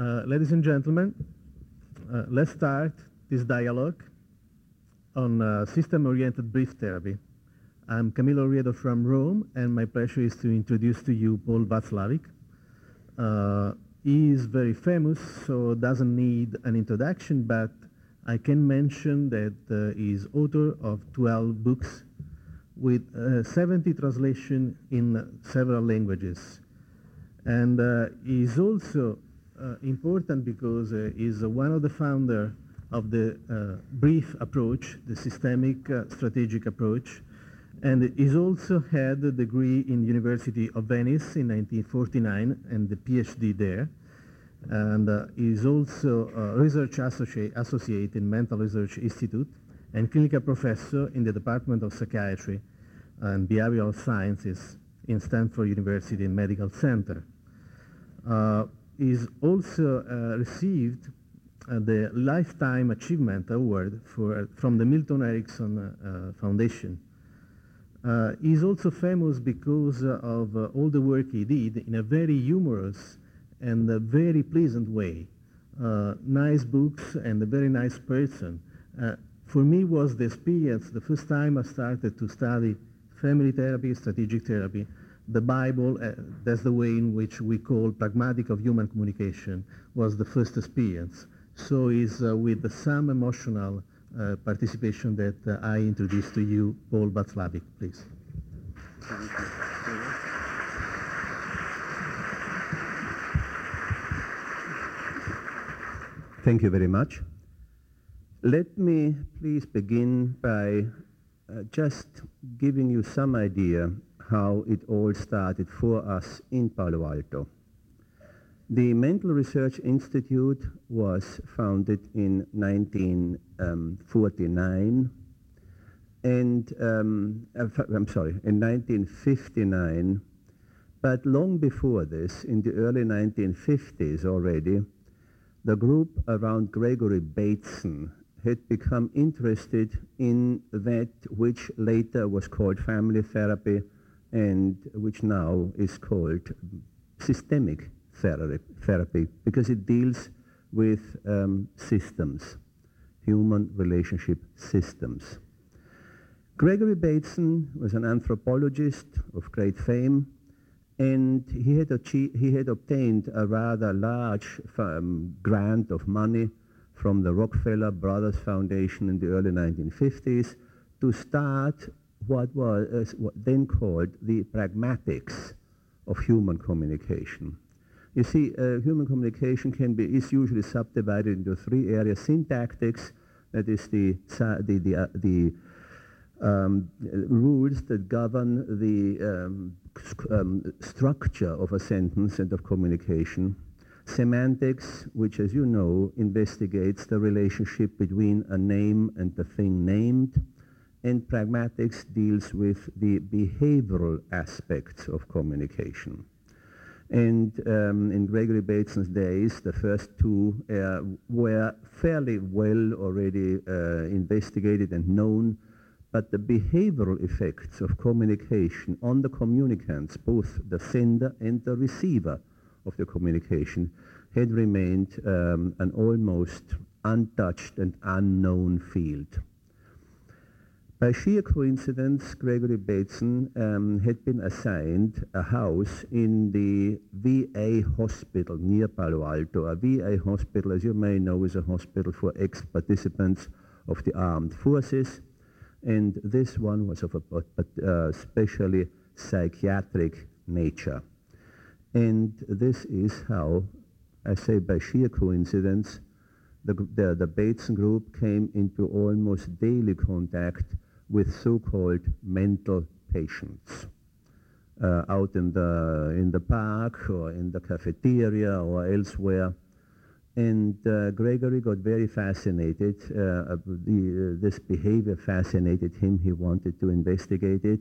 Uh, ladies and gentlemen, uh, let's start this dialogue on uh, system-oriented brief therapy. I'm Camillo Loriedo from Rome, and my pleasure is to introduce to you Paul Watzlawick. Uh, he is very famous, so doesn't need an introduction, but I can mention that uh, he is author of 12 books with uh, 70 translations in several languages. And he is also important because uh, he's one of the founder of the uh, brief approach, the systemic uh, strategic approach, and he's also had a degree in University of Venice in 1949 and the PhD there. And uh, he's also a research associate, associate in Mental Research Institute and clinical professor in the Department of Psychiatry and Behavioral Sciences in Stanford University Medical Center. Uh, he's also uh, received uh, the Lifetime Achievement Award for, from the Milton Erickson uh, Foundation. Uh, he's also famous because of all the work he did in a very humorous and a very pleasant way. Uh, nice books and a very nice person. Uh, for me was the experience, the first time I started to study family therapy, strategic therapy, the Bible, uh, that's the way in which we call pragmatic of human communication, was the first experience. So it's uh, with some emotional uh, participation that uh, I introduce to you Paul Watzlawick, please. Thank you very much. Let me please begin by uh, just giving you some idea how it all started for us in Palo Alto. The Mental Research Institute was founded in 1949 and um, uh, I'm sorry, in 1959, but long before this, in the early 1950s already, the group around Gregory Bateson had become interested in that which later was called family therapy and which now is called systemic therapy because it deals with um, systems, human relationship systems. Gregory Bateson was an anthropologist of great fame, and he had, achieved, he had obtained a rather large um, grant of money from the Rockefeller Brothers Foundation in the early 1950s to start what was then called the pragmatics of human communication. You see, uh, human communication can be, is usually subdivided into three areas. Syntactics, that is the, the, the, uh, the um, rules that govern the um, um, structure of a sentence and of communication. Semantics, which as you know, investigates the relationship between a name and the thing named. And pragmatics deals with the behavioral aspects of communication. And um, in Gregory Bateson's days, the first two uh, were fairly well already uh, investigated and known, but the behavioral effects of communication on the communicants, both the sender and the receiver of the communication, had remained um, an almost untouched and unknown field. By sheer coincidence, Gregory Bateson um, had been assigned a house in the VA hospital near Palo Alto. A VA hospital, as you may know, is a hospital for ex-participants of the armed forces, and this one was of a uh, especially psychiatric nature. And this is how, I say by sheer coincidence, the, the, the Bateson group came into almost daily contact with so-called mental patients uh, out in the, in the park or in the cafeteria or elsewhere. And uh, Gregory got very fascinated. Uh, the, this behavior fascinated him. He wanted to investigate it.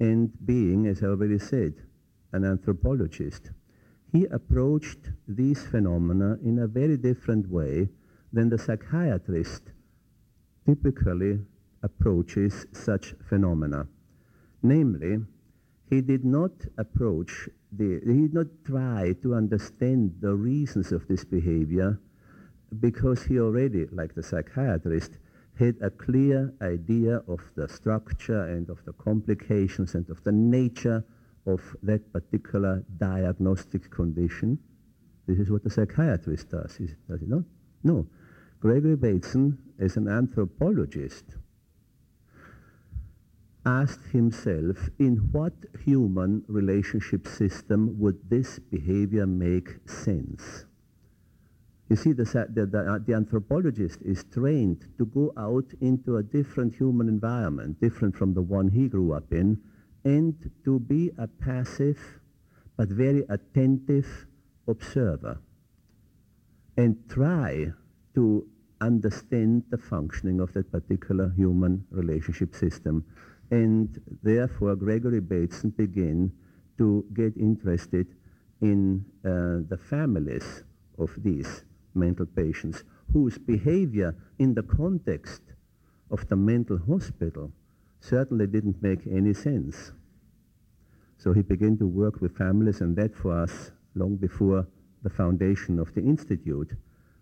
And being, as I already said, an anthropologist, he approached these phenomena in a very different way than the psychiatrist typically approaches such phenomena. Namely, he did not approach the, he did not try to understand the reasons of this behavior because he already, like the psychiatrist, had a clear idea of the structure and of the complications and of the nature of that particular diagnostic condition. This is what the psychiatrist does, does he not? No. Gregory Bateson, as an anthropologist, asked himself in what human relationship system would this behavior make sense? You see, the, the, the, uh, the, anthropologist is trained to go out into a different human environment, different from the one he grew up in, and to be a passive but very attentive observer and try to understand the functioning of that particular human relationship system. And therefore, Gregory Bateson began to get interested in uh, the families of these mental patients whose behavior in the context of the mental hospital certainly didn't make any sense. So he began to work with families, and that for us, long before the foundation of the Institute,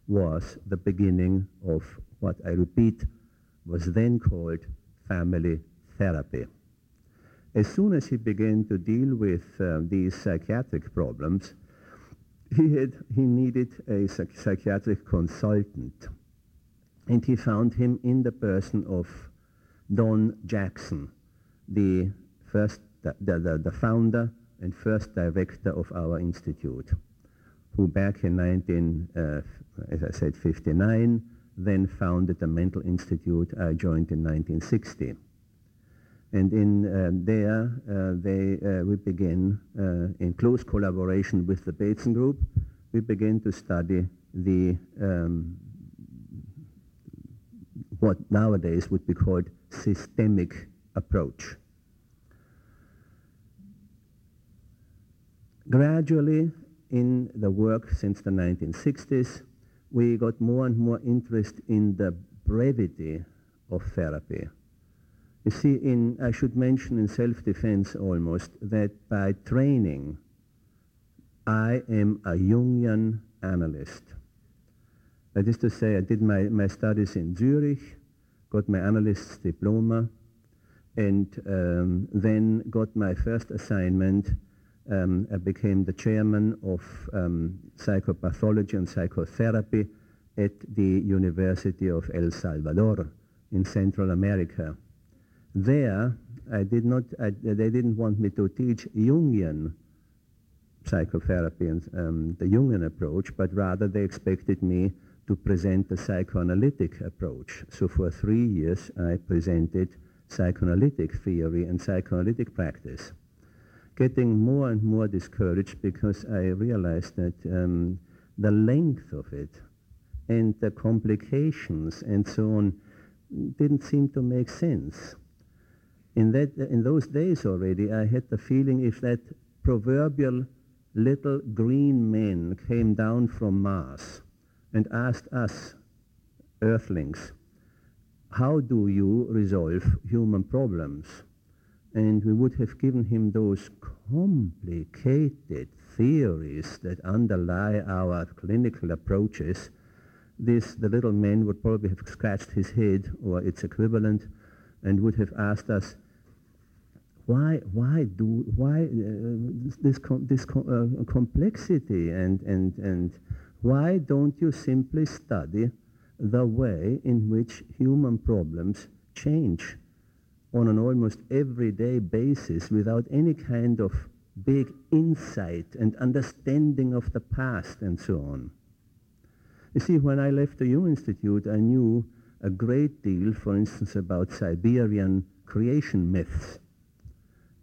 was the beginning of what I repeat was then called family therapy. As soon as he began to deal with uh, these psychiatric problems, he, had, he needed a psych psychiatric consultant. And he found him in the person of Don Jackson, the first, the, the, the founder and first director of our institute, who back in 19, uh, as I said, 59, then founded the Mental Institute I joined in 1960. And in uh, there, uh, they, uh, we begin, uh, in close collaboration with the Bateson Group, we begin to study the um, what nowadays would be called systemic approach. Gradually, in the work since the 1960s, we got more and more interest in the brevity of therapy. You see, in, I should mention in self-defense almost, that by training, I am a Jungian analyst. That is to say, I did my, my studies in Zurich, got my analyst's diploma, and um, then got my first assignment. Um, I became the chairman of um, psychopathology and psychotherapy at the University of El Salvador in Central America. There, I did not, I, they didn't want me to teach Jungian psychotherapy and um, the Jungian approach, but rather they expected me to present the psychoanalytic approach. So for three years, I presented psychoanalytic theory and psychoanalytic practice, getting more and more discouraged because I realized that um, the length of it and the complications and so on didn't seem to make sense in, that, in those days already, I had the feeling if that proverbial little green man came down from Mars and asked us, earthlings, how do you resolve human problems? And we would have given him those complicated theories that underlie our clinical approaches. This, the little man would probably have scratched his head or its equivalent and would have asked us, why, why do, why uh, this, com this com uh, complexity and, and, and why don't you simply study the way in which human problems change on an almost everyday basis without any kind of big insight and understanding of the past and so on. You see, when I left the Jung Institute, I knew a great deal, for instance, about Siberian creation myths.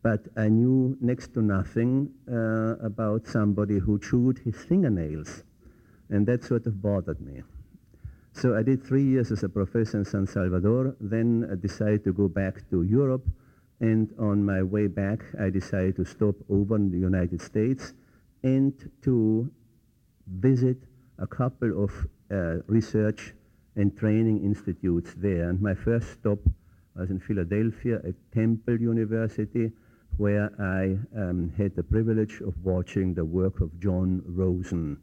But I knew next to nothing uh, about somebody who chewed his fingernails. And that sort of bothered me. So I did three years as a professor in San Salvador, then I decided to go back to Europe. And on my way back, I decided to stop over in the United States and to visit a couple of uh, research and training institutes there. And my first stop was in Philadelphia at Temple University, where I um, had the privilege of watching the work of John Rosen,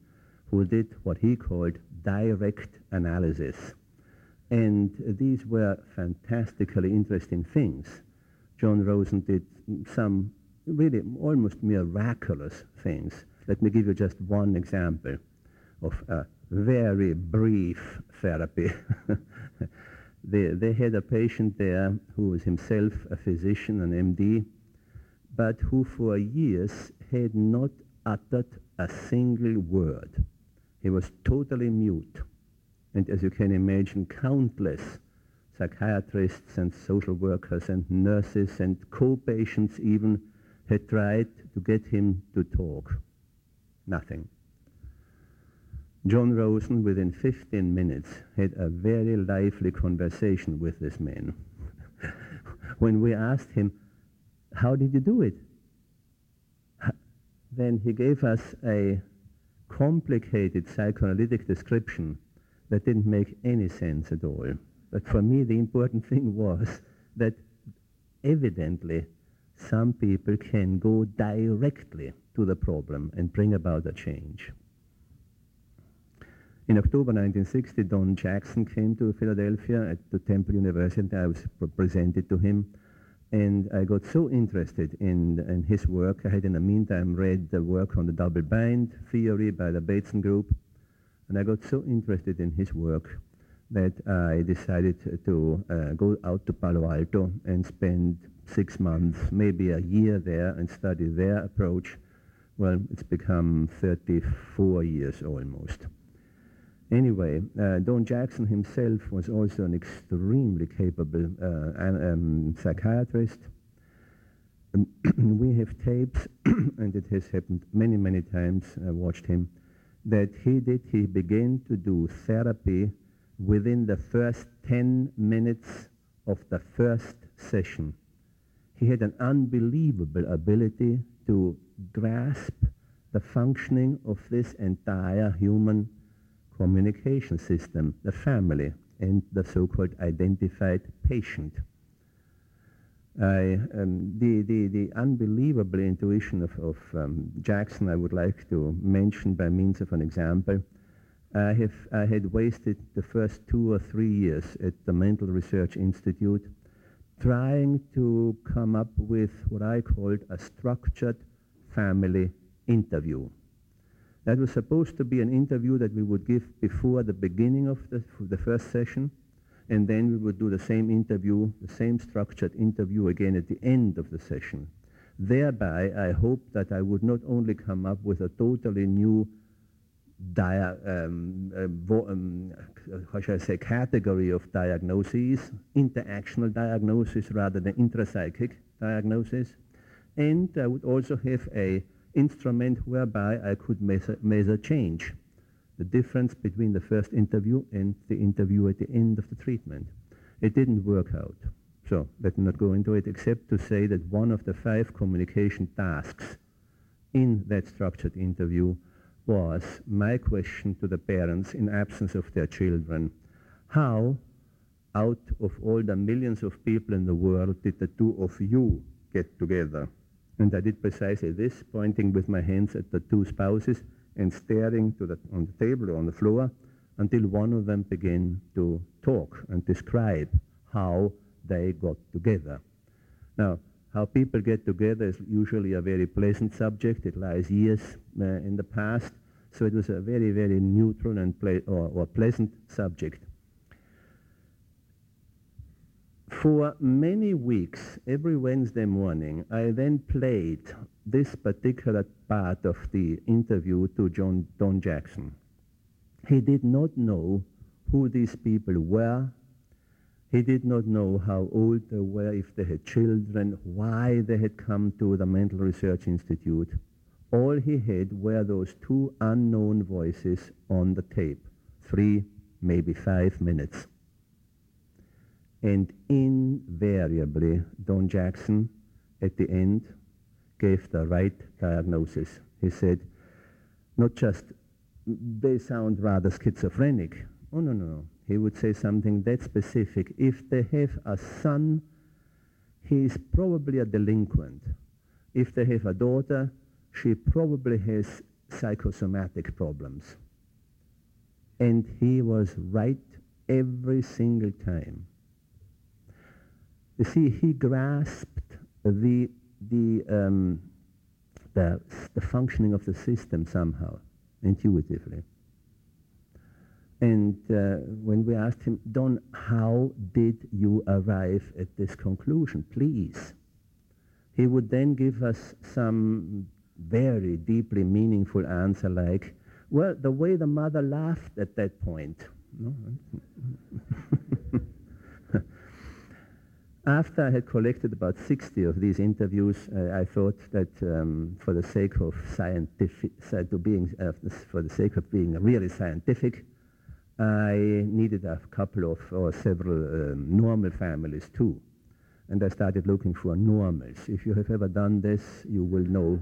who did what he called direct analysis. And these were fantastically interesting things. John Rosen did some really almost miraculous things. Let me give you just one example of a very brief therapy. they, they had a patient there who was himself a physician, an MD, but who for years had not uttered a single word. He was totally mute. And as you can imagine, countless psychiatrists and social workers and nurses and co-patients even had tried to get him to talk. Nothing. John Rosen, within 15 minutes, had a very lively conversation with this man. when we asked him, how did you do it? Then he gave us a complicated psychoanalytic description that didn't make any sense at all. But for me, the important thing was that evidently some people can go directly to the problem and bring about a change. In October 1960, Don Jackson came to Philadelphia at the Temple University. I was presented to him, and I got so interested in, in his work. I had in the meantime read the work on the double bind theory by the Bateson Group, and I got so interested in his work that I decided to uh, go out to Palo Alto and spend six months, maybe a year there and study their approach. Well, it's become 34 years almost. Anyway, uh, Don Jackson himself was also an extremely capable uh, um, psychiatrist. We have tapes, and it has happened many, many times, I watched him, that he did, he began to do therapy within the first 10 minutes of the first session. He had an unbelievable ability to grasp the functioning of this entire human communication system, the family, and the so-called identified patient. I, um, the, the, the unbelievable intuition of, of um, Jackson I would like to mention by means of an example. I, have, I had wasted the first two or three years at the Mental Research Institute trying to come up with what I called a structured family interview. That was supposed to be an interview that we would give before the beginning of the, the first session, and then we would do the same interview, the same structured interview again at the end of the session. Thereby, I hope that I would not only come up with a totally new dia um, uh, um, how shall I say, category of diagnoses, interactional diagnosis rather than intrapsychic diagnosis, and I would also have a instrument whereby I could measure, measure change, the difference between the first interview and the interview at the end of the treatment. It didn't work out. So let me not go into it except to say that one of the five communication tasks in that structured interview was my question to the parents in absence of their children. How, out of all the millions of people in the world, did the two of you get together? And I did precisely this, pointing with my hands at the two spouses and staring to the, on the table or on the floor until one of them began to talk and describe how they got together. Now, how people get together is usually a very pleasant subject. It lies years uh, in the past, so it was a very, very neutral and or, or pleasant subject. For many weeks, every Wednesday morning, I then played this particular part of the interview to John Don Jackson. He did not know who these people were. He did not know how old they were, if they had children, why they had come to the Mental Research Institute. All he had were those two unknown voices on the tape, three, maybe five minutes. And invariably, Don Jackson, at the end, gave the right diagnosis. He said, not just, they sound rather schizophrenic. Oh, no, no, no. He would say something that specific. If they have a son, he is probably a delinquent. if they have a daughter, she probably has psychosomatic problems. And he was right every single time. You see, he grasped the, the, um, the, the functioning of the system somehow, intuitively. And uh, when we asked him, Don, how did you arrive at this conclusion? Please. He would then give us some very deeply meaningful answer like, well, the way the mother laughed at that point. After I had collected about 60 of these interviews, uh, I thought that um, for the sake of scientific, to being, uh, for the sake of being really scientific, I needed a couple of or several um, normal families too. And I started looking for normals. If you have ever done this, you will know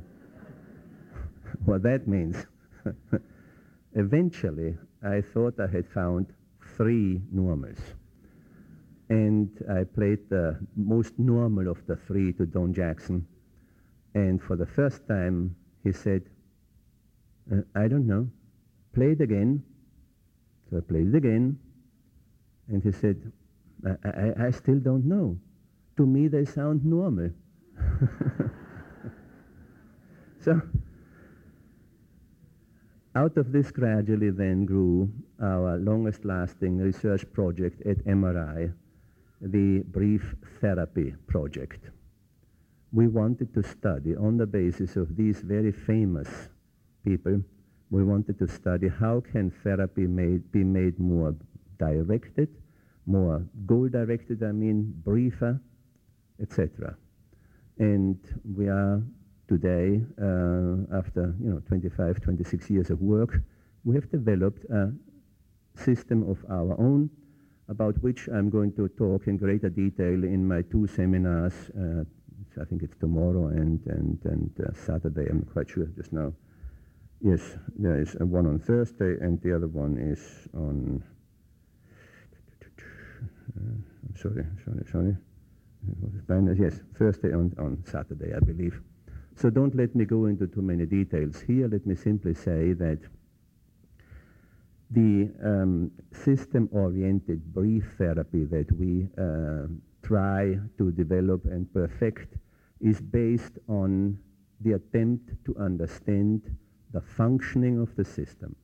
what that means. Eventually, I thought I had found three normals and I played the most normal of the three to Don Jackson. And for the first time, he said, uh, I don't know, play it again. So I played it again, and he said, I, I, I still don't know. To me, they sound normal. so out of this gradually then grew our longest lasting research project at MRI, the brief therapy project. We wanted to study on the basis of these very famous people, we wanted to study how can therapy made, be made more directed, more goal-directed, I mean, briefer, etc. And we are today, uh, after you know 25, 26 years of work, we have developed a system of our own about which I'm going to talk in greater detail in my two seminars. Uh, I think it's tomorrow and, and, and uh, Saturday, I'm quite sure just now. Yes, there is one on Thursday and the other one is on, uh, I'm sorry, sorry, sorry. Yes, Thursday and on Saturday, I believe. So don't let me go into too many details here. Let me simply say that the um, system-oriented brief therapy that we uh, try to develop and perfect is based on the attempt to understand the functioning of the system.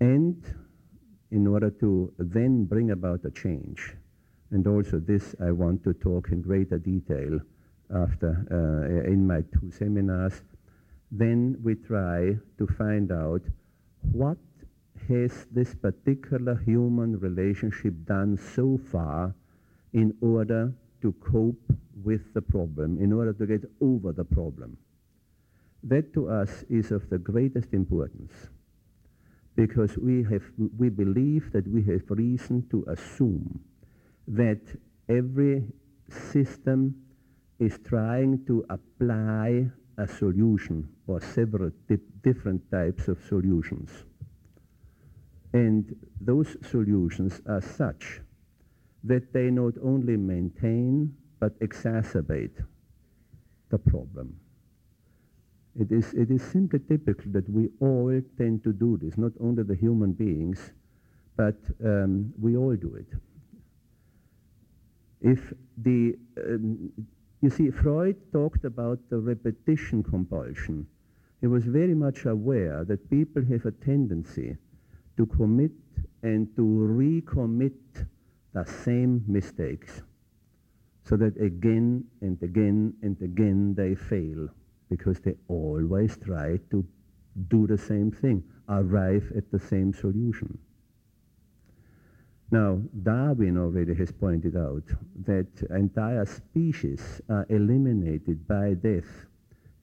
And in order to then bring about a change, and also this I want to talk in greater detail after uh, in my two seminars, then we try to find out what has this particular human relationship done so far in order to cope with the problem, in order to get over the problem. That to us is of the greatest importance because we, have, we believe that we have reason to assume that every system is trying to apply a solution or several different types of solutions. And those solutions are such that they not only maintain but exacerbate the problem. It is, it is simply typical that we all tend to do this, not only the human beings, but um, we all do it. If the um, you see, Freud talked about the repetition compulsion. He was very much aware that people have a tendency to commit and to recommit the same mistakes so that again and again and again they fail because they always try to do the same thing, arrive at the same solution. Now, Darwin already has pointed out that entire species are eliminated by death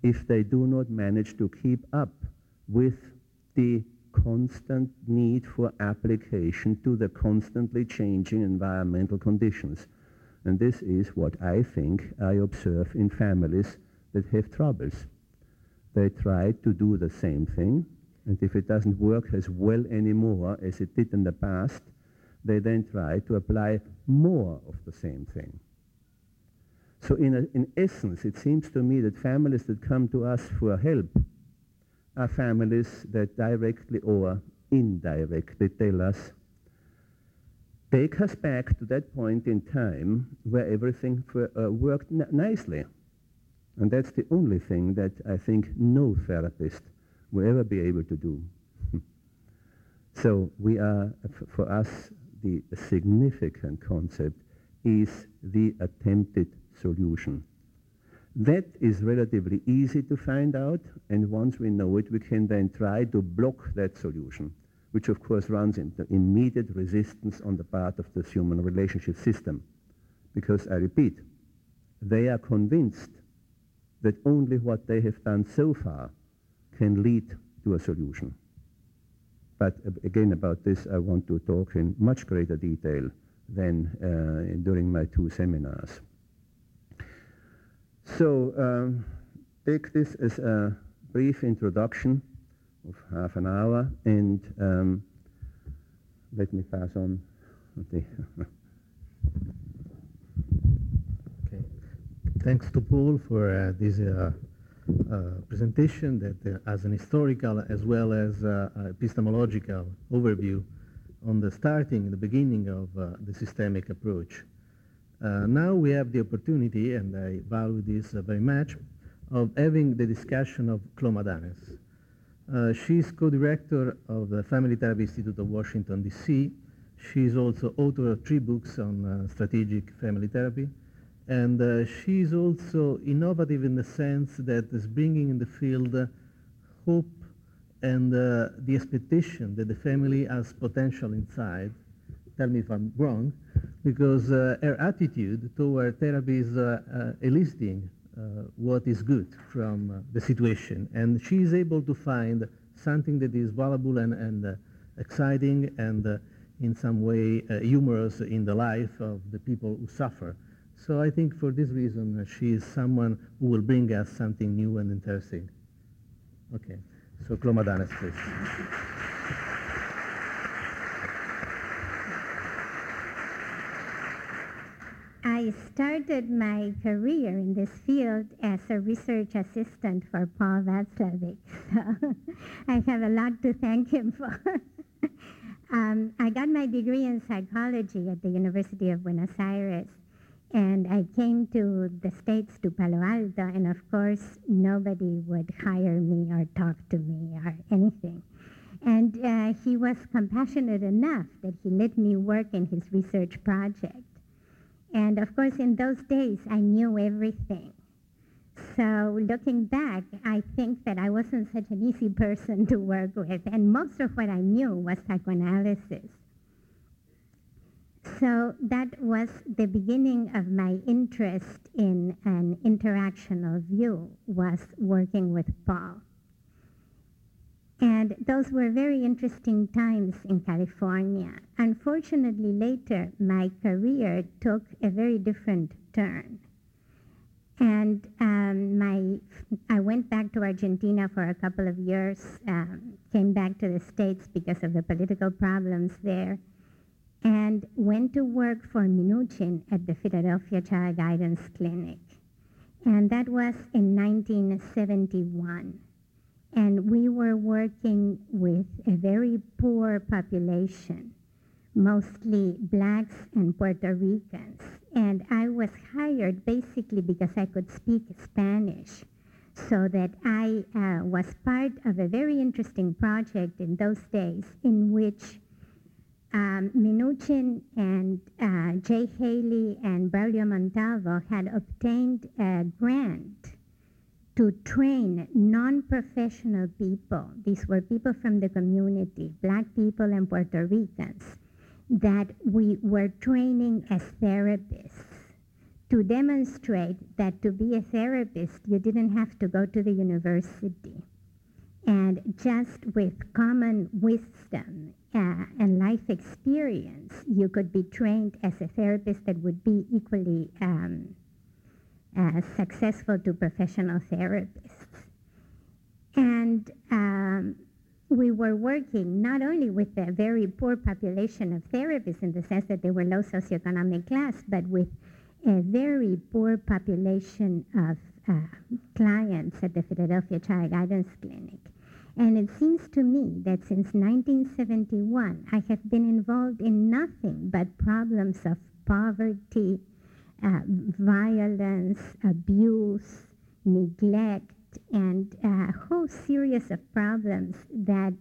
if they do not manage to keep up with the constant need for application to the constantly changing environmental conditions. And this is what I think I observe in families that have troubles. They try to do the same thing, and if it doesn't work as well anymore as it did in the past, they then try to apply more of the same thing. So in, a, in essence, it seems to me that families that come to us for help are families that directly or indirectly tell us, take us back to that point in time where everything for, uh, worked nicely. And that's the only thing that I think no therapist will ever be able to do. so we are, for us, the significant concept is the attempted solution. That is relatively easy to find out, and once we know it, we can then try to block that solution, which of course runs into immediate resistance on the part of the human relationship system. Because I repeat, they are convinced that only what they have done so far can lead to a solution. But again, about this, I want to talk in much greater detail than uh, during my two seminars. So um, take this as a brief introduction of half an hour, and um, let me pass on. okay. Thanks to Paul for uh, this uh, uh, presentation that uh, has an historical as well as uh, epistemological overview on the starting, the beginning of uh, the systemic approach. Uh, now we have the opportunity, and I value this uh, very much, of having the discussion of Cloé Madanes. Uh, is co-director of the Family Therapy Institute of Washington, D.C. She is also author of three books on uh, strategic family therapy. And uh, she's also innovative in the sense that is bringing in the field hope and the expectation that the family has potential inside. Tell me if I'm wrong because uh, her attitude toward therapy is uh, uh, eliciting what is good from the situation. And she is able to find something that is valuable and, and exciting and in some way humorous in the life of the people who suffer. So I think for this reason, she is someone who will bring us something new and interesting. Okay, so Cloé Madanes, please. I started my career in this field as a research assistant for Paul Watzlawick. So I have a lot to thank him for. um, I got my degree in psychology at the University of Buenos Aires. And I came to the States, to Palo Alto, and of course, nobody would hire me or talk to me or anything. And uh, he was compassionate enough that he let me work in his research project. And of course, in those days, I knew everything. So looking back, I think that I wasn't such an easy person to work with, and most of what I knew was psychoanalysis. So that was the beginning of my interest in an interactional view, was working with Paul. And those were very interesting times in California. Unfortunately, later, my career took a very different turn. And um, my, I went back to Argentina for a couple of years, um, came back to the States because of the political problems there, and went to work for Minuchin at the Philadelphia Child Guidance Clinic. And that was in 1971 and we were working with a very poor population, mostly blacks and Puerto Ricans. And I was hired basically because I could speak Spanish, so that I uh, was part of a very interesting project in those days in which um, Minuchin and uh, Jay Haley and Braulio Montalvo had obtained a grant to train non-professional people, these were people from the community, black people and Puerto Ricans, that we were training as therapists to demonstrate that to be a therapist, you didn't have to go to the university. And just with common wisdom uh, and life experience, you could be trained as a therapist that would be equally um, uh, successful to professional therapists. And um, we were working not only with a very poor population of therapists in the sense that they were low socioeconomic class, but with a very poor population of uh, clients at the Philadelphia Child Guidance Clinic. And it seems to me that since 1971, I have been involved in nothing but problems of poverty, uh, violence, abuse, neglect, and a whole series of problems that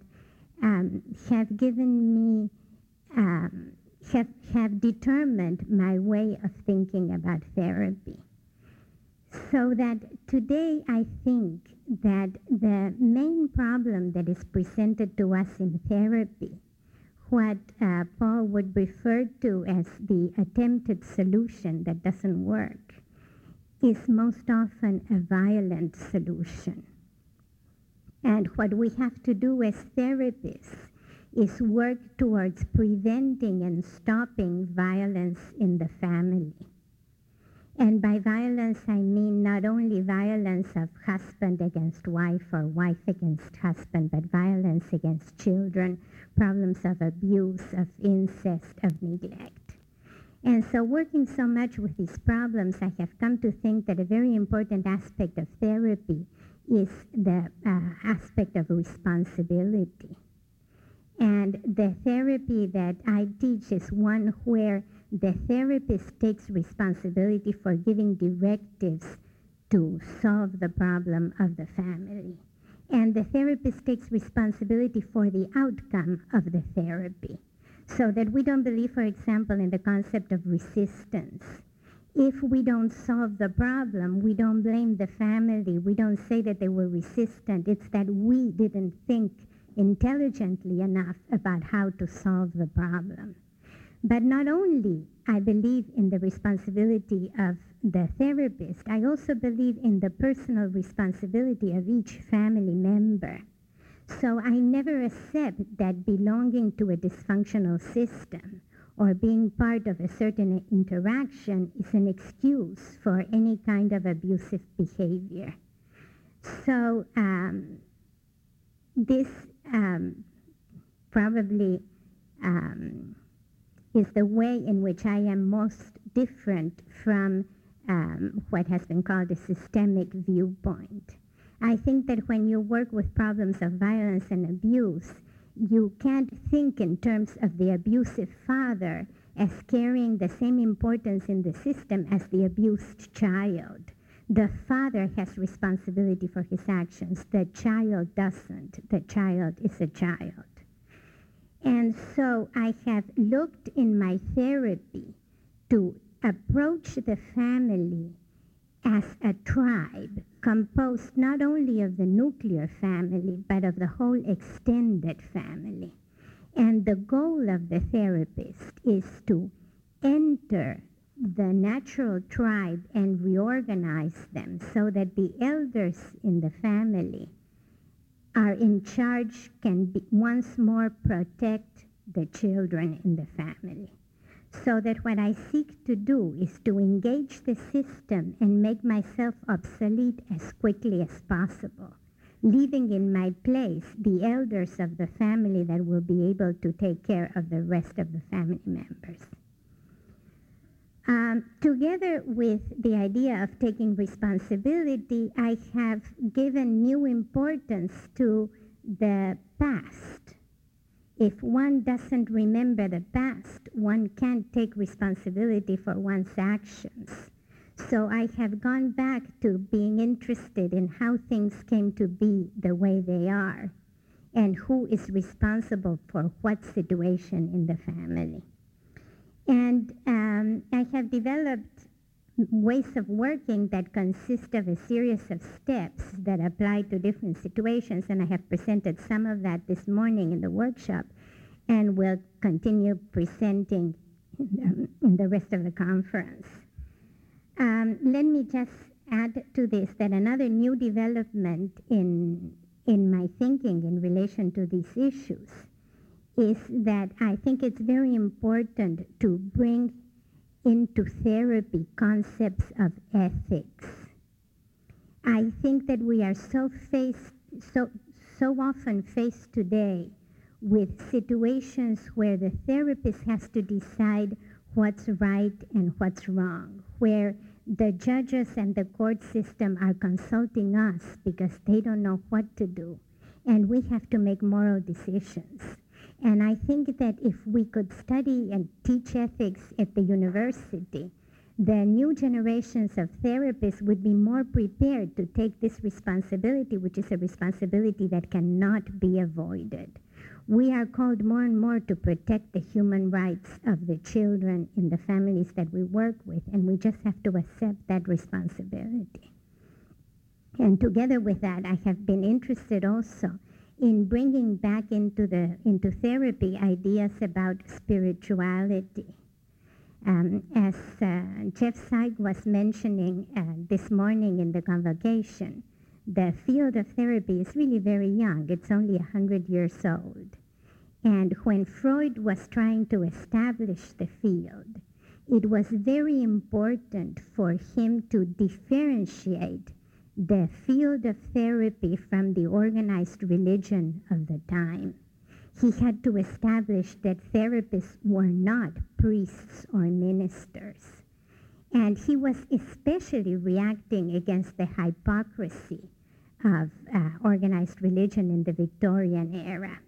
um, have given me, um, have, have determined my way of thinking about therapy. So that today I think that the main problem that is presented to us in therapy, what uh, Paul would refer to as the attempted solution that doesn't work, is most often a violent solution. And what we have to do as therapists is work towards preventing and stopping violence in the family. And by violence, I mean not only violence of husband against wife or wife against husband, but violence against children, problems of abuse, of incest, of neglect. And so working so much with these problems, I have come to think that a very important aspect of therapy is the uh, aspect of responsibility. And the therapy that I teach is one where the therapist takes responsibility for giving directives to solve the problem of the family. And the therapist takes responsibility for the outcome of the therapy. So that we don't believe, for example, in the concept of resistance. If we don't solve the problem, we don't blame the family. We don't say that they were resistant. It's that we didn't think intelligently enough about how to solve the problem. But not only I believe in the responsibility of the therapist, I also believe in the personal responsibility of each family member. So I never accept that belonging to a dysfunctional system or being part of a certain interaction is an excuse for any kind of abusive behavior. So um, this um, probably um, is the way in which I am most different from um, what has been called a systemic viewpoint. I think that when you work with problems of violence and abuse, you can't think in terms of the abusive father as carrying the same importance in the system as the abused child. The father has responsibility for his actions. The child doesn't. The child is a child. And so I have looked in my therapy to approach the family as a tribe composed not only of the nuclear family, but of the whole extended family. And the goal of the therapist is to enter the natural tribe and reorganize them so that the elders in the family are in charge can be, once more protect the children in the family. So that what I seek to do is to engage the system and make myself obsolete as quickly as possible, leaving in my place the elders of the family that will be able to take care of the rest of the family members. Um, together with the idea of taking responsibility, I have given new importance to the past. If one doesn't remember the past, one can't take responsibility for one's actions. So I have gone back to being interested in how things came to be the way they are and who is responsible for what situation in the family. And um, I have developed ways of working that consist of a series of steps that apply to different situations, and I have presented some of that this morning in the workshop, and will continue presenting in the, in the rest of the conference. Um, let me just add to this that another new development in, in my thinking in relation to these issues is that I think it's very important to bring into therapy concepts of ethics. I think that we are so faced, so, so often faced today with situations where the therapist has to decide what's right and what's wrong, where the judges and the court system are consulting us because they don't know what to do. And we have to make moral decisions. And I think that if we could study and teach ethics at the university, the new generations of therapists would be more prepared to take this responsibility, which is a responsibility that cannot be avoided. We are called more and more to protect the human rights of the children in the families that we work with, and we just have to accept that responsibility. And together with that, I have been interested also in bringing back into the into therapy ideas about spirituality. Um, as uh, Jeff Zeig was mentioning uh, this morning in the convocation, the field of therapy is really very young. It's only 100 years old. And when Freud was trying to establish the field, it was very important for him to differentiate the field of therapy from the organized religion of the time. He had to establish that therapists were not priests or ministers. And he was especially reacting against the hypocrisy of uh, organized religion in the Victorian era.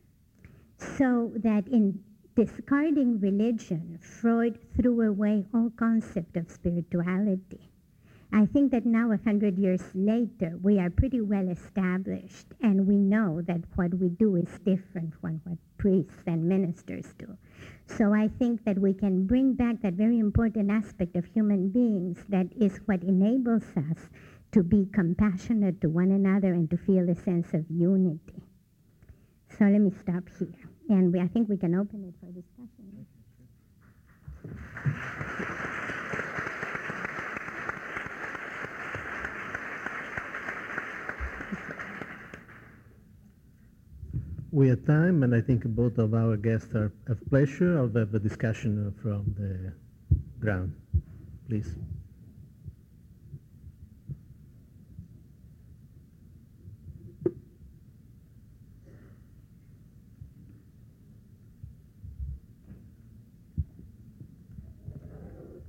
So that in discarding religion, Freud threw away all concept of spirituality I think that now, a hundred years later, we are pretty well established, and we know that what we do is different from what priests and ministers do. So I think that we can bring back that very important aspect of human beings that is what enables us to be compassionate to one another and to feel a sense of unity. So let me stop here, and we, I think we can open it for discussion. We have time, and I think both of our guests are of pleasure of the discussion from the ground. Please.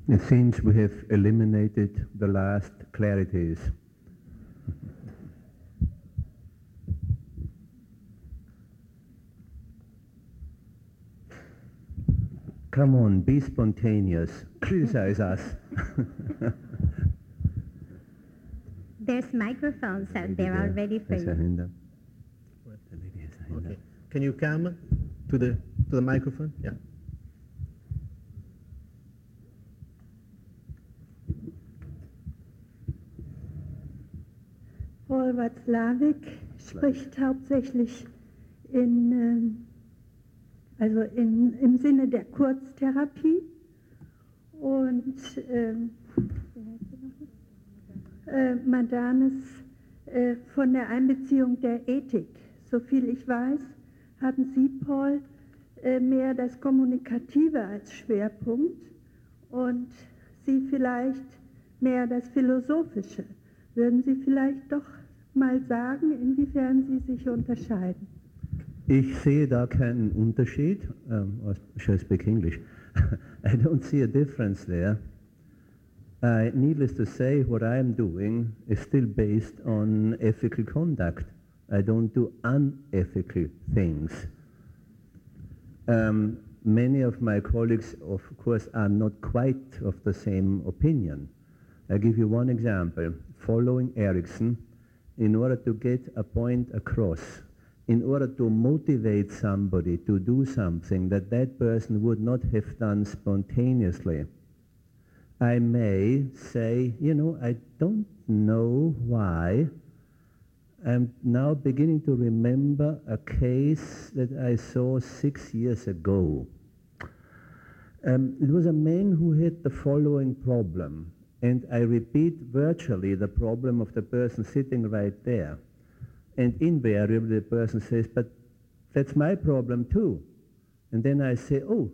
It seems we have eliminated the last clarities. Come on, be spontaneous. Criticize us. There's microphones out there already for you. Okay. Can you come to the to the microphone? Yeah. Paul Watzlawick spricht hauptsächlich in ähm, also in, im Sinne der Kurztherapie. Und äh, äh, Madanes äh, von der Einbeziehung der Ethik. Soviel ich weiß, haben Sie, Paul, äh, mehr das Kommunikative als Schwerpunkt und Sie vielleicht mehr das Philosophische. Würden Sie vielleicht doch mal sagen, inwiefern Sie sich unterscheiden? Ich sehe da keinen Unterschied. Um, I speak English. I don't see a difference there. Uh, needless to say, what I am doing is still based on ethical conduct. I don't do unethical things. Um, many of my colleagues, of course, are not quite of the same opinion. I'll give you one example. Following Erickson, in order to get a point across, in order to motivate somebody to do something that that person would not have done spontaneously, I may say, you know, I don't know why. I'm now beginning to remember a case that I saw six years ago. Um, it was a man who had the following problem, and I repeat virtually the problem of the person sitting right there. And invariably the person says, but that's my problem too. And then I say, oh,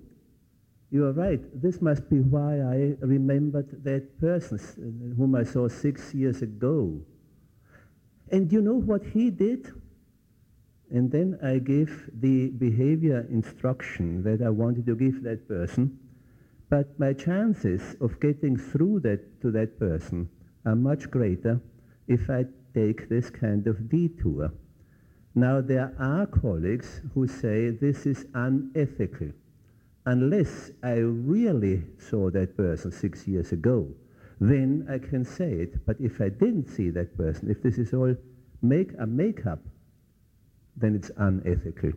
you are right. This must be why I remembered that person uh, whom I saw six years ago. And you know what he did? And then I gave the behavior instruction that I wanted to give that person. but my chances of getting through that to that person are much greater if I take this kind of detour. Now, there are colleagues who say this is unethical. Unless I really saw that person six years ago, then I can say it. But if I didn't see that person, if this is all make a makeup, then it's unethical.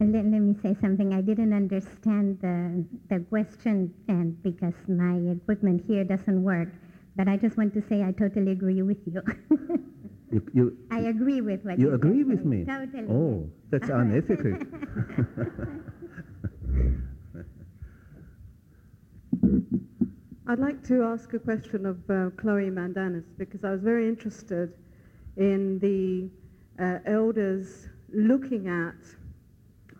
Let, let me say something. I didn't understand the, the question and because my equipment here doesn't work. But I just want to say I totally agree with you. You, you, I agree with what you you agree said. with me? Totally. Oh, that's unethical. I'd like to ask a question of uh, Cloé Madanes because I was very interested in the uh, elders looking at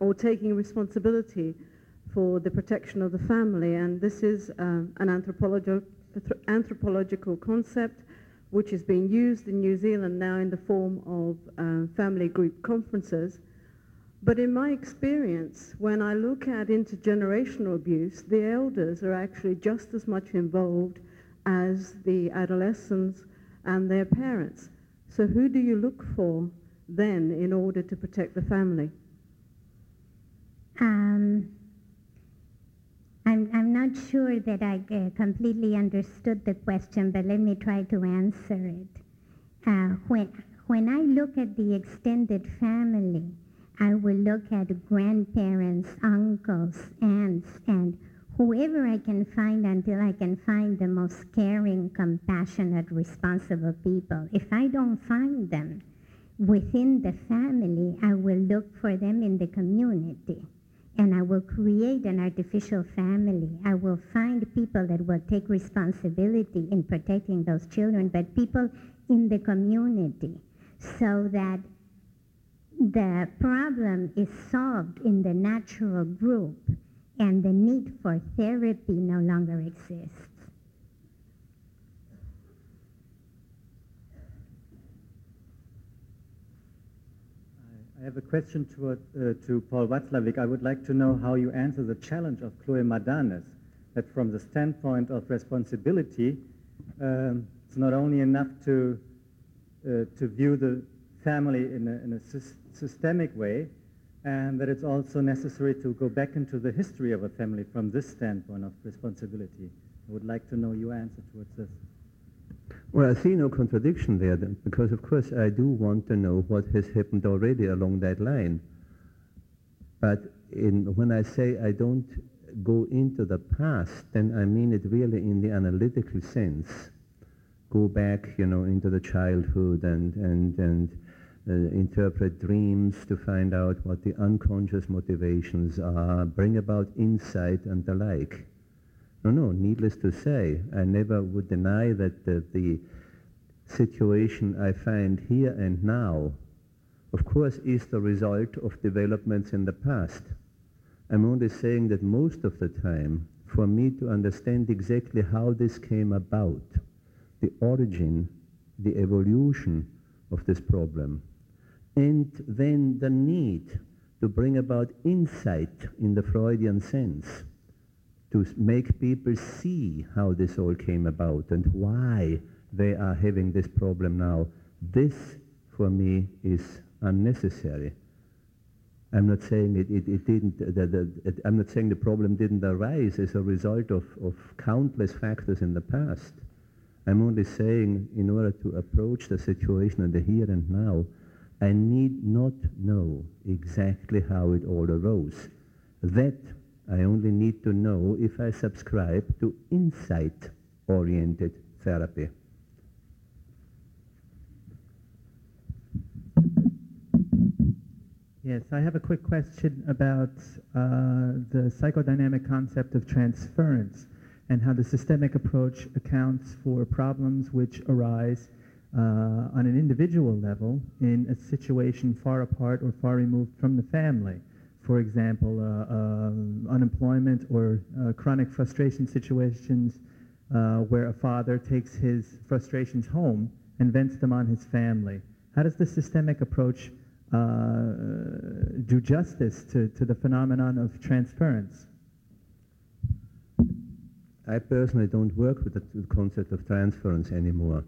or taking responsibility for the protection of the family. And this is um, an anthropologi- anthropological concept which is being used in New Zealand now in the form of uh, family group conferences. But in my experience, when I look at intergenerational abuse, the elders are actually just as much involved as the adolescents and their parents. So who do you look for then in order to protect the family? Um, I'm, I'm not sure that I uh, completely understood the question, but let me try to answer it. Uh, when, when I look at the extended family, I will look at grandparents, uncles, aunts, and whoever I can find until I can find the most caring, compassionate, responsible people. If I don't find them within the family, I will look for them in the community and I will create an artificial family. I will find people that will take responsibility in protecting those children, but people in the community so that the problem is solved in the natural group and the need for therapy no longer exists. I have a question to, uh, to Paul Watzlawick. I would like to know how you answer the challenge of Cloé Madanes, that from the standpoint of responsibility, um, it's not only enough to, uh, to view the family in a, in a sys systemic way, and that it's also necessary to go back into the history of a family from this standpoint of responsibility. I would like to know your answer towards this. Well, I see no contradiction there, then, because of course I do want to know what has happened already along that line. But in, when I say I don't go into the past, then I mean it really in the analytical sense. Go back, you know, into the childhood and, and, and uh, interpret dreams to find out what the unconscious motivations are, bring about insight and the like. No, no, needless to say, I never would deny that the, the situation I find here and now, of course, is the result of developments in the past. I'm only saying that most of the time, for me to understand exactly how this came about, the origin, the evolution of this problem, and then the need to bring about insight in the Freudian sense, to make people see how this all came about and why they are having this problem now. This, for me, is unnecessary. I'm not saying it, it, it didn't, that, that, it, I'm not saying the problem didn't arise as a result of, of countless factors in the past. I'm only saying in order to approach the situation in the here and now, I need not know exactly how it all arose. That I only need to know if I subscribe to insight-oriented therapy. Yes, I have a quick question about uh, the psychodynamic concept of transference and how the systemic approach accounts for problems which arise uh, on an individual level in a situation far apart or far removed from the family. For example, uh, uh, unemployment or uh, chronic frustration situations where a father takes his frustrations home and vents them on his family. How does the systemic approach do justice to, to the phenomenon of transference? I personally don't work with the concept of transference anymore.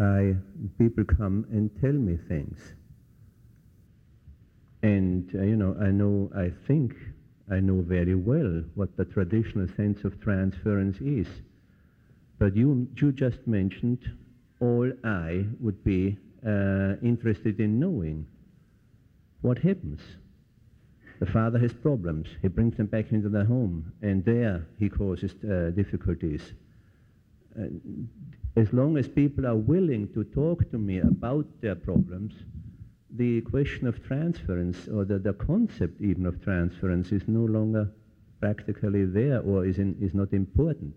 I, people come and tell me things. And, uh, you know, I know, I think I know very well what the traditional sense of transference is. But you, you just mentioned all I would be uh, interested in knowing. What happens? The father has problems. He brings them back into the home, and there he causes uh, difficulties. Uh, as long as people are willing to talk to me about their problems, the question of transference or the, the concept even of transference is no longer practically there or is, in, is not important.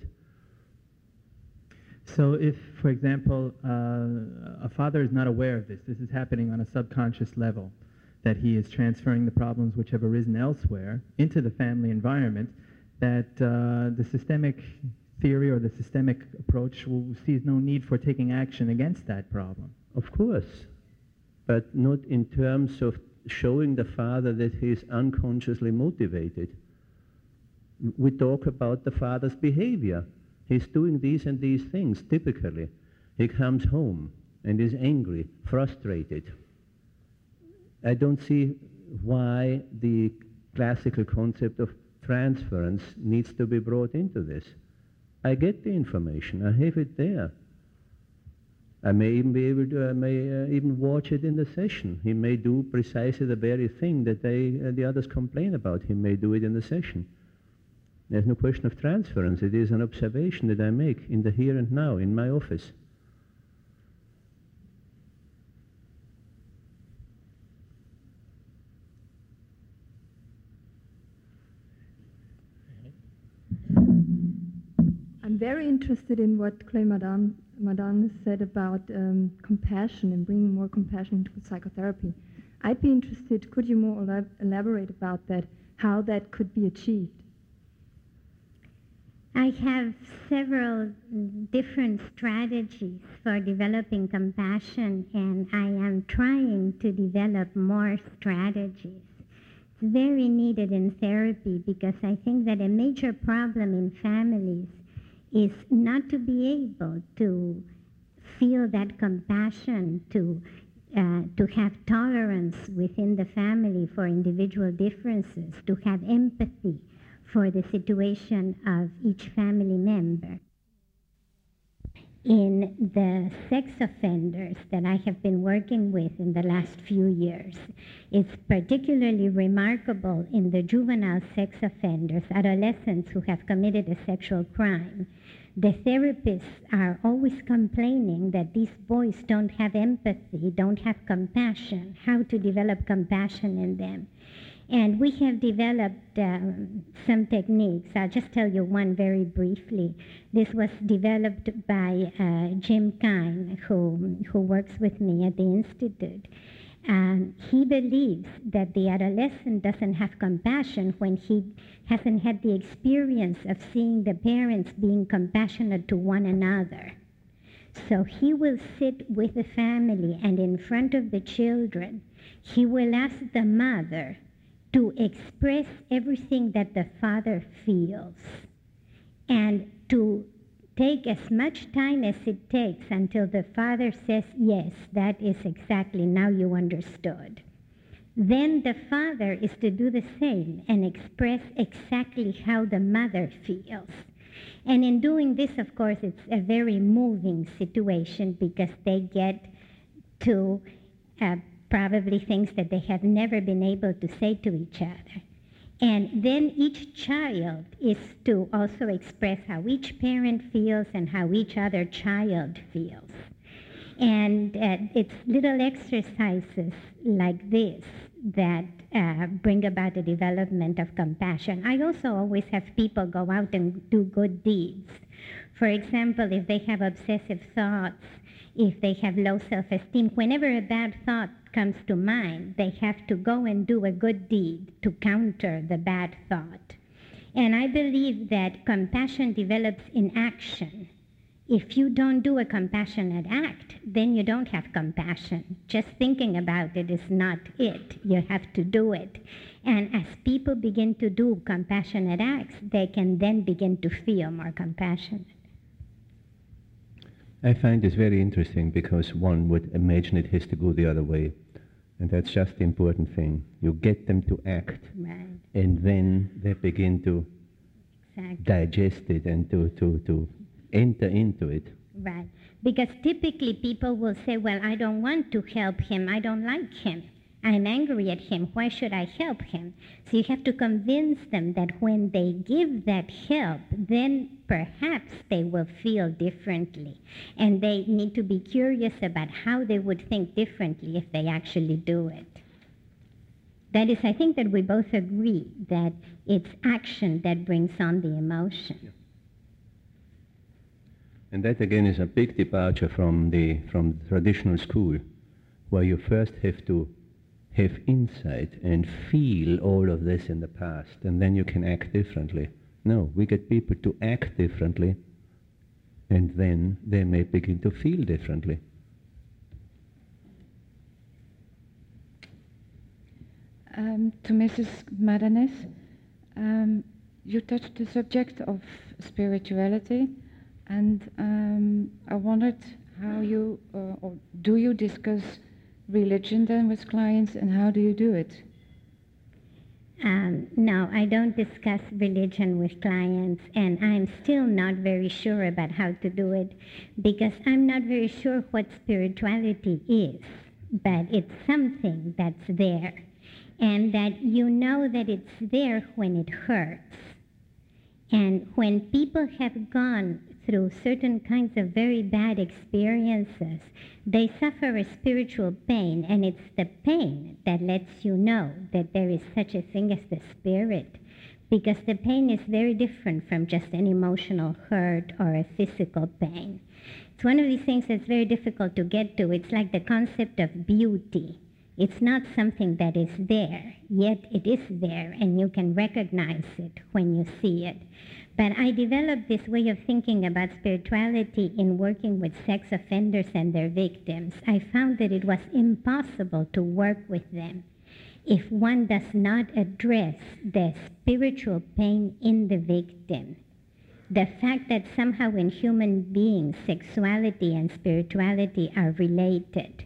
So if, for example, uh, a father is not aware of this, this is happening on a subconscious level, that he is transferring the problems which have arisen elsewhere into the family environment, that uh, the systemic theory or the systemic approach will, sees no need for taking action against that problem. Of course, but not in terms of showing the father that he is unconsciously motivated. We talk about the father's behavior. He's doing these and these things typically. He comes home and is angry, frustrated. I don't see why the classical concept of transference needs to be brought into this. I get the information, I have it there. I may even be able to, I may uh, even watch it in the session. He may do precisely the very thing that they, uh, the others complain about. He may do it in the session. There's no question of transference. It is an observation that I make in the here and now, in my office. I'm very interested in what Clay Madan, Madan said about um, compassion and bringing more compassion into psychotherapy. I'd be interested, could you more elab- elaborate about that, how that could be achieved? I have several different strategies for developing compassion, and I am trying to develop more strategies. It's very needed in therapy because I think that a major problem in families is not to be able to feel that compassion, to uh, to have tolerance within the family for individual differences, to have empathy for the situation of each family member. In the sex offenders that I have been working with in the last few years, it's particularly remarkable in the juvenile sex offenders, adolescents who have committed a sexual crime. The therapists are always complaining that these boys don't have empathy, don't have compassion, how to develop compassion in them. And we have developed um, some techniques. I'll just tell you one very briefly. This was developed by uh, Jim Keim, who, who works with me at the Institute. Um, he believes that the adolescent doesn't have compassion when he hasn't had the experience of seeing the parents being compassionate to one another. So he will sit with the family and in front of the children, he will ask the mother to express everything that the father feels and to take as much time as it takes until the father says, Yes, that is exactly, now you understood. Then the father is to do the same and express exactly how the mother feels. And in doing this, of course, it's a very moving situation because they get to uh, probably things that they have never been able to say to each other. And then each child is to also express how each parent feels and how each other child feels. And uh, it's little exercises like this that uh, bring about the development of compassion. I also always have people go out and do good deeds. For example, if they have obsessive thoughts, if they have low self-esteem, whenever a bad thought comes to mind, they have to go and do a good deed to counter the bad thought. And I believe that compassion develops in action If you don't do a compassionate act, then you don't have compassion. Just thinking about it is not it. You have to do it. And as people begin to do compassionate acts, they can then begin to feel more compassionate. I find this very interesting because one would imagine it has to go the other way. And that's just the important thing. You get them to act, Right. and then they begin to Exactly. digest it and to, to, to enter into it. Right. Because typically people will say, well, I don't want to help him. I don't like him. I'm angry at him. Why should I help him? So you have to convince them that when they give that help, then perhaps they will feel differently. And they need to be curious about how they would think differently if they actually do it. That is, I think that we both agree that it's action that brings on the emotion. And that again is a big departure from the, from the traditional school, where you first have to have insight and feel all of this in the past, and then you can act differently. No, we get people to act differently, and then they may begin to feel differently. Um, to Mrs. Madanes, um, you touched the subject of spirituality, and um, I wondered how you, uh, or do you discuss religion then with clients, and how do you do it? Um, no, I don't discuss religion with clients, and I'm still not very sure about how to do it because I'm not very sure what spirituality is, but it's something that's there, and that you know that it's there when it hurts. And when people have gone through certain kinds of very bad experiences, they suffer a spiritual pain, and it's the pain that lets you know that there is such a thing as the spirit. Because the pain is very different from just an emotional hurt or a physical pain. It's one of these things that's very difficult to get to. It's like the concept of beauty. It's not something that is there, yet it is there, and you can recognize it when you see it. But I developed this way of thinking about spirituality in working with sex offenders and their victims. I found that it was impossible to work with them if one does not address the spiritual pain in the victim. The fact that somehow in human beings sexuality and spirituality are related,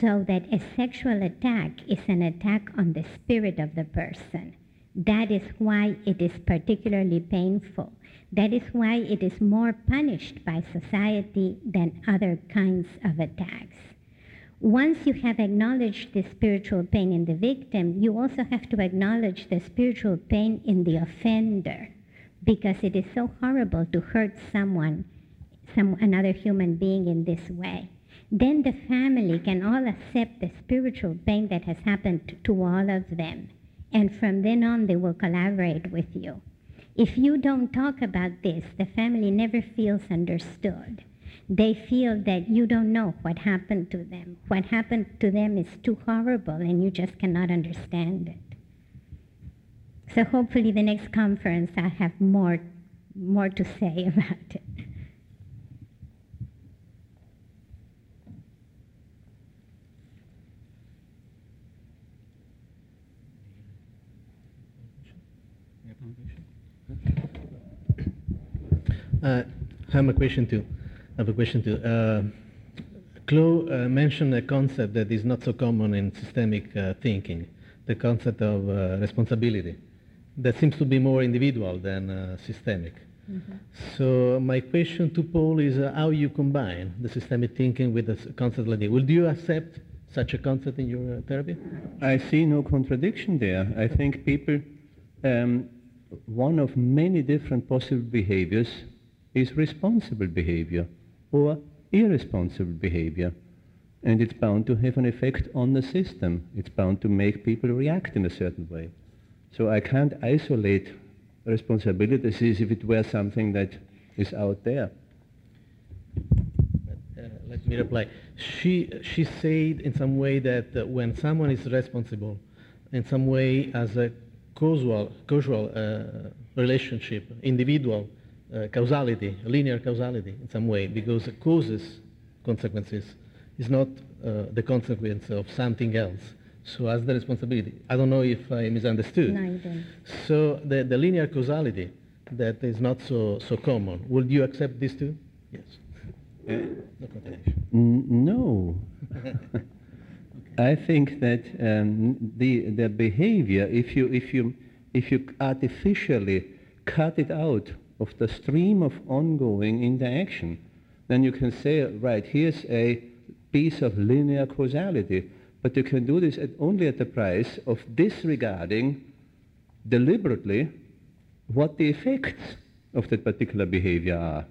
so that a sexual attack is an attack on the spirit of the person. That is why it is particularly painful. That is why it is more punished by society than other kinds of attacks. Once you have acknowledged the spiritual pain in the victim, you also have to acknowledge the spiritual pain in the offender because it is so horrible to hurt someone, some another human being in this way. Then the family can all accept the spiritual pain that has happened to all of them. And from then on, they will collaborate with you. If you don't talk about this, the family never feels understood. They feel that you don't know what happened to them. What happened to them is too horrible and you just cannot understand it. So hopefully the next conference I'll have more, more to say about it. Uh, I have a question too. I have a question too. Uh, Cloé uh, mentioned a concept that is not so common in systemic uh, thinking, the concept of uh, responsibility. That seems to be more individual than uh, systemic. So my question to Paul is uh, how you combine the systemic thinking with the s- concept like this. Will you accept such a concept in your uh, therapy? I see no contradiction there. I think people, um, one of many different possible behaviors is responsible behavior or irresponsible behavior. And it's bound to have an effect on the system. It's bound to make people react in a certain way. So I can't isolate responsibilities as if it were something that is out there. Uh, let me reply. She, she said in some way that uh, when someone is responsible, in some way as a causal, causal uh, relationship, individual uh, causality, linear causality in some way, because causes consequences is not uh, the consequence of something else. So has the responsibility. I don't know if I misunderstood. No. So the, the linear causality that is not so, so common, would you accept this too? Yes. No continuation. N- No. I think that um, the, the behavior, if you, if, you, if you artificially cut it out of the stream of ongoing interaction, then you can say, right, here's a piece of linear causality. But you can do this at, only at the price of disregarding deliberately what the effects of that particular behavior are.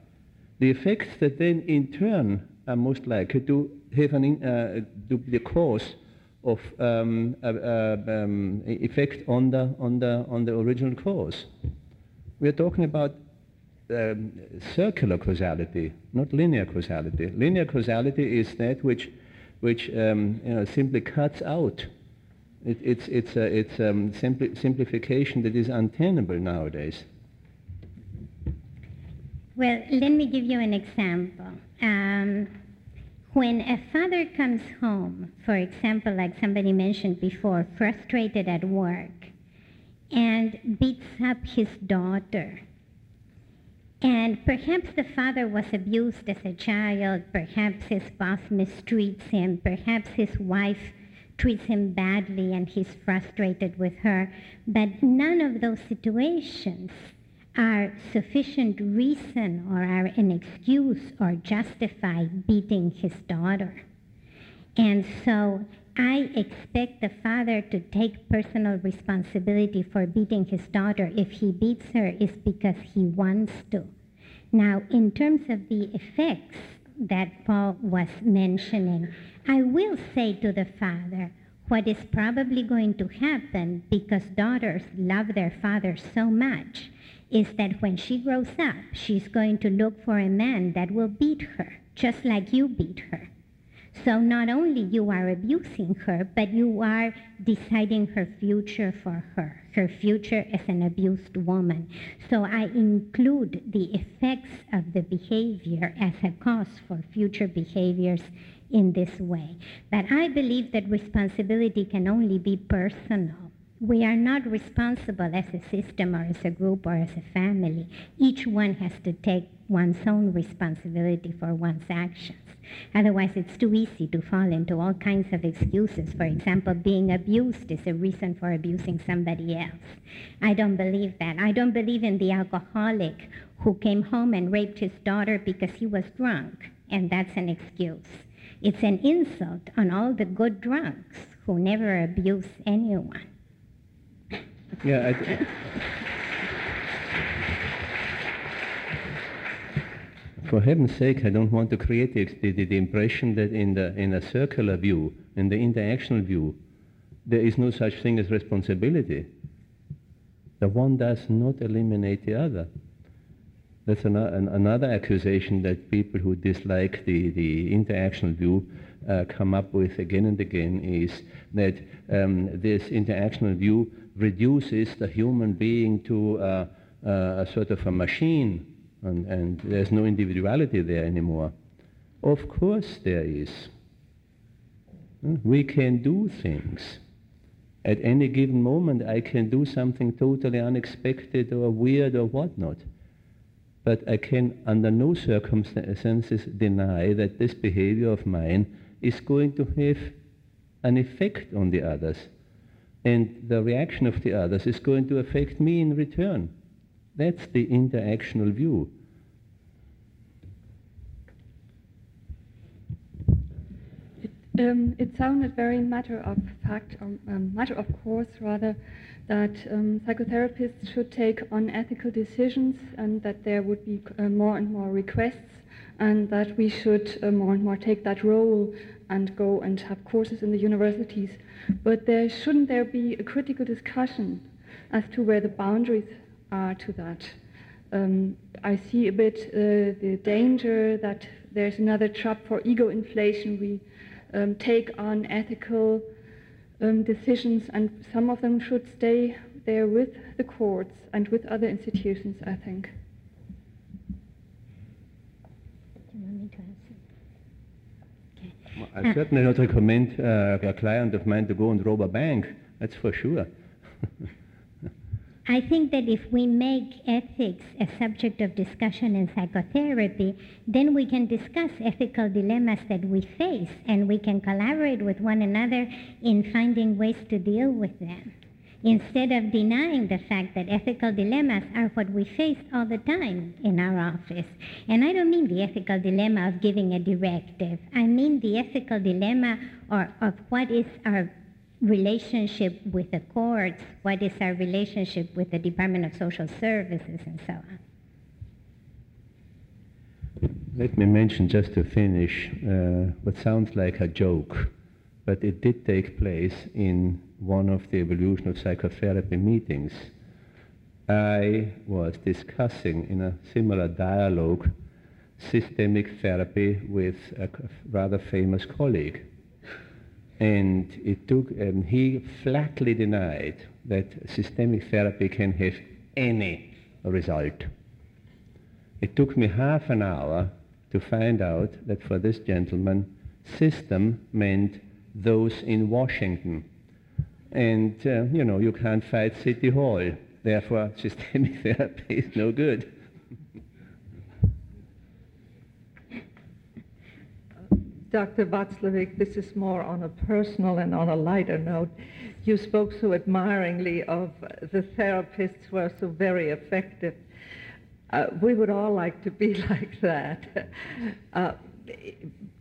The effects that then in turn are most likely to have an uh, to be the cause of um, uh, uh, um, effect on the, on, the, on the original cause. We are talking about um, circular causality, not linear causality. Linear causality is that which, which um, you know, simply cuts out. It, it's it's a, it's um, simpli- simplification that is untenable nowadays. Well, let me give you an example. Um, when a father comes home, for example, like somebody mentioned before, frustrated at work, and beats up his daughter, and perhaps the father was abused as a child, perhaps his boss mistreats him, perhaps his wife treats him badly and he's frustrated with her, but none of those situations are sufficient reason or are an excuse or justify beating his daughter. And so I expect the father to take personal responsibility for beating his daughter. If he beats her, it's because he wants to. Now, in terms of the effects that Paul was mentioning, I will say to the father, what is probably going to happen because daughters love their father so much is that when she grows up, she's going to look for a man that will beat her, just like you beat her. So not only you are abusing her, but you are deciding her future for her, her future as an abused woman. So I include the effects of the behavior as a cause for future behaviors in this way. But I believe that responsibility can only be personal. We are not responsible as a system or as a group or as a family. Each one has to take one's own responsibility for one's actions. Otherwise, it's too easy to fall into all kinds of excuses. For example, being abused is a reason for abusing somebody else. I don't believe that. I don't believe in the alcoholic who came home and raped his daughter because he was drunk, and that's an excuse. It's an insult on all the good drunks who never abuse anyone. Yeah. I, for heaven's sake, I don't want to create the, the, the impression that in, the, in a circular view, in the interactional view, there is no such thing as responsibility. The one does not eliminate the other. That's an, an, another accusation that people who dislike the, the interactional view uh, come up with again and again is that um, this interactional view reduces the human being to uh, uh, a sort of a machine and, and there's no individuality there anymore. Of course there is. We can do things. At any given moment I can do something totally unexpected or weird or whatnot. But I can under no circumstances deny that this behavior of mine is going to have an effect on the others. And the reaction of the others is going to affect me in return. That's the interactional view. Um, it sounded very matter of fact, or um, matter of course rather, that um, psychotherapists should take unethical decisions and that there would be uh, more and more requests and that we should uh, more and more take that role and go and have courses in the universities. But there shouldn't there be a critical discussion as to where the boundaries are to that. Um, I see a bit uh, the danger that there's another trap for ego inflation. We um, take on ethical um, decisions, and some of them should stay there with the courts and with other institutions, I think. I certainly not recommend uh, a client of mine to go and rob a bank, that's for sure. I think that if we make ethics a subject of discussion in psychotherapy, then we can discuss ethical dilemmas that we face and we can collaborate with one another in finding ways to deal with them. Instead of denying the fact that ethical dilemmas are what we face all the time in our office. And I don't mean the ethical dilemma of giving a directive. I mean the ethical dilemma or of what is our relationship with the courts, what is our relationship with the Department of Social Services, and so on. Let me mention just to finish uh, what sounds like a joke, but it did take place in one of the evolution of psychotherapy meetings. I was discussing in a similar dialogue systemic therapy with a rather famous colleague and it took, and he flatly denied that systemic therapy can have any result. It took me half an hour to find out that for this gentleman, system meant those in Washington. And, uh, you know, you can't fight City Hall. Therefore, systemic therapy is no good. Dr. Watzlawick, this is more on a personal and on a lighter note. You spoke so admiringly of the therapists who are so very effective. Uh, we would all like to be like that. Uh,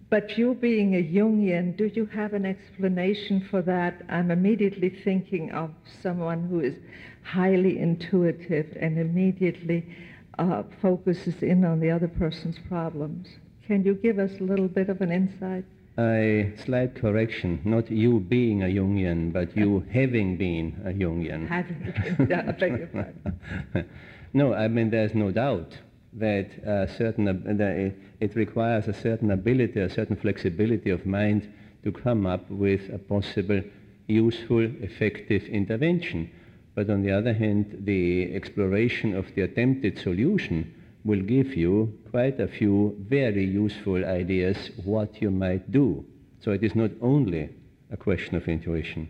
but you being a Jungian, do you have an explanation for that? I'm immediately thinking of someone who is highly intuitive and immediately uh, focuses in on the other person's problems. Can you give us a little bit of an insight? A slight correction, not you being a Jungian, but you having been a Jungian. Having been, I beg your pardon. no, I mean, there's no doubt that certain, that it requires a certain ability, a certain flexibility of mind to come up with a possible useful, effective intervention. But on the other hand, the exploration of the attempted solution will give you quite a few very useful ideas what you might do. So it is not only a question of intuition.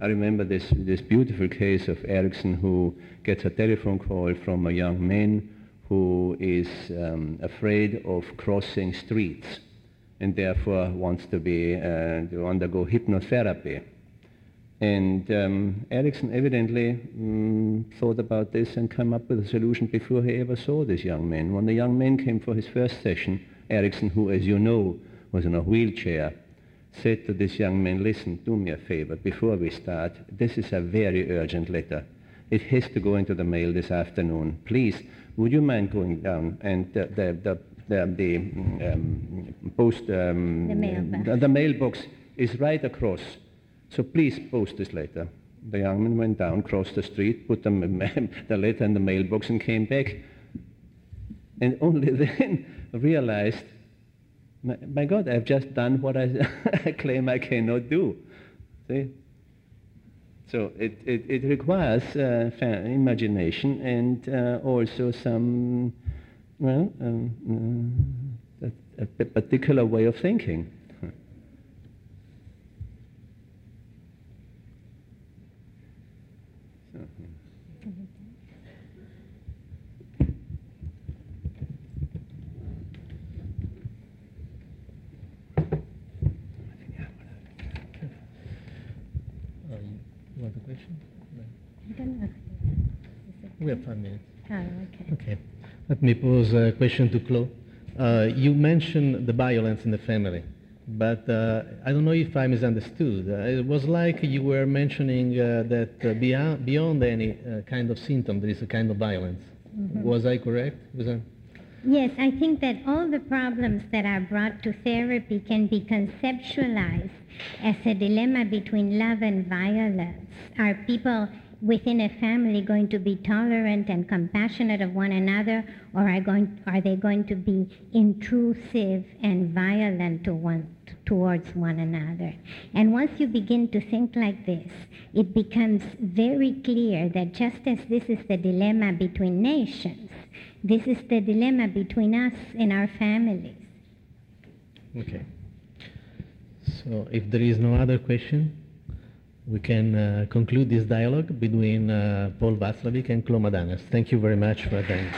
I remember this, this beautiful case of Erickson who gets a telephone call from a young man who is um, afraid of crossing streets and therefore wants to be uh, to undergo hypnotherapy. And um, Erickson evidently um, thought about this and came up with a solution before he ever saw this young man. When the young man came for his first session, Erickson, who, as you know, was in a wheelchair, said to this young man, listen, do me a favor, before we start, this is a very urgent letter. It has to go into the mail this afternoon. Please, would you mind going down and the, the, the, the, the um, post, um, The mailbox. the, the mailbox is right across. So please post this letter. The young man went down, crossed the street, put the, the letter in the mailbox and came back. And only then realized, my, my God, I've just done what I, I claim I cannot do. See? So it, it, it requires uh, imagination and uh, also some, well, um, uh, a, a particular way of thinking. Uh, you want a question? I don't know. We have five minutes. Oh, okay. Okay. Let me pose a question to Cloé. Uh, you mentioned the violence in the family, but uh, I don't know if I misunderstood. Uh, it was like you were mentioning uh, that uh, beyond, beyond any uh, kind of symptom, there is a kind of violence. Was I correct? Was I? Yes, I think that all the problems that are brought to therapy can be conceptualized as a dilemma between love and violence. Are people within a family going to be tolerant and compassionate of one another, or are, going, are they going to be intrusive and violent to one, towards one another? And once you begin to think like this, it becomes very clear that just as this is the dilemma between nations, this is the dilemma between us and our families. Okay. So if there is no other question, we can uh, conclude this dialogue between uh, Paul Watzlawick and Cloé Madanes. Thank you very much for attending.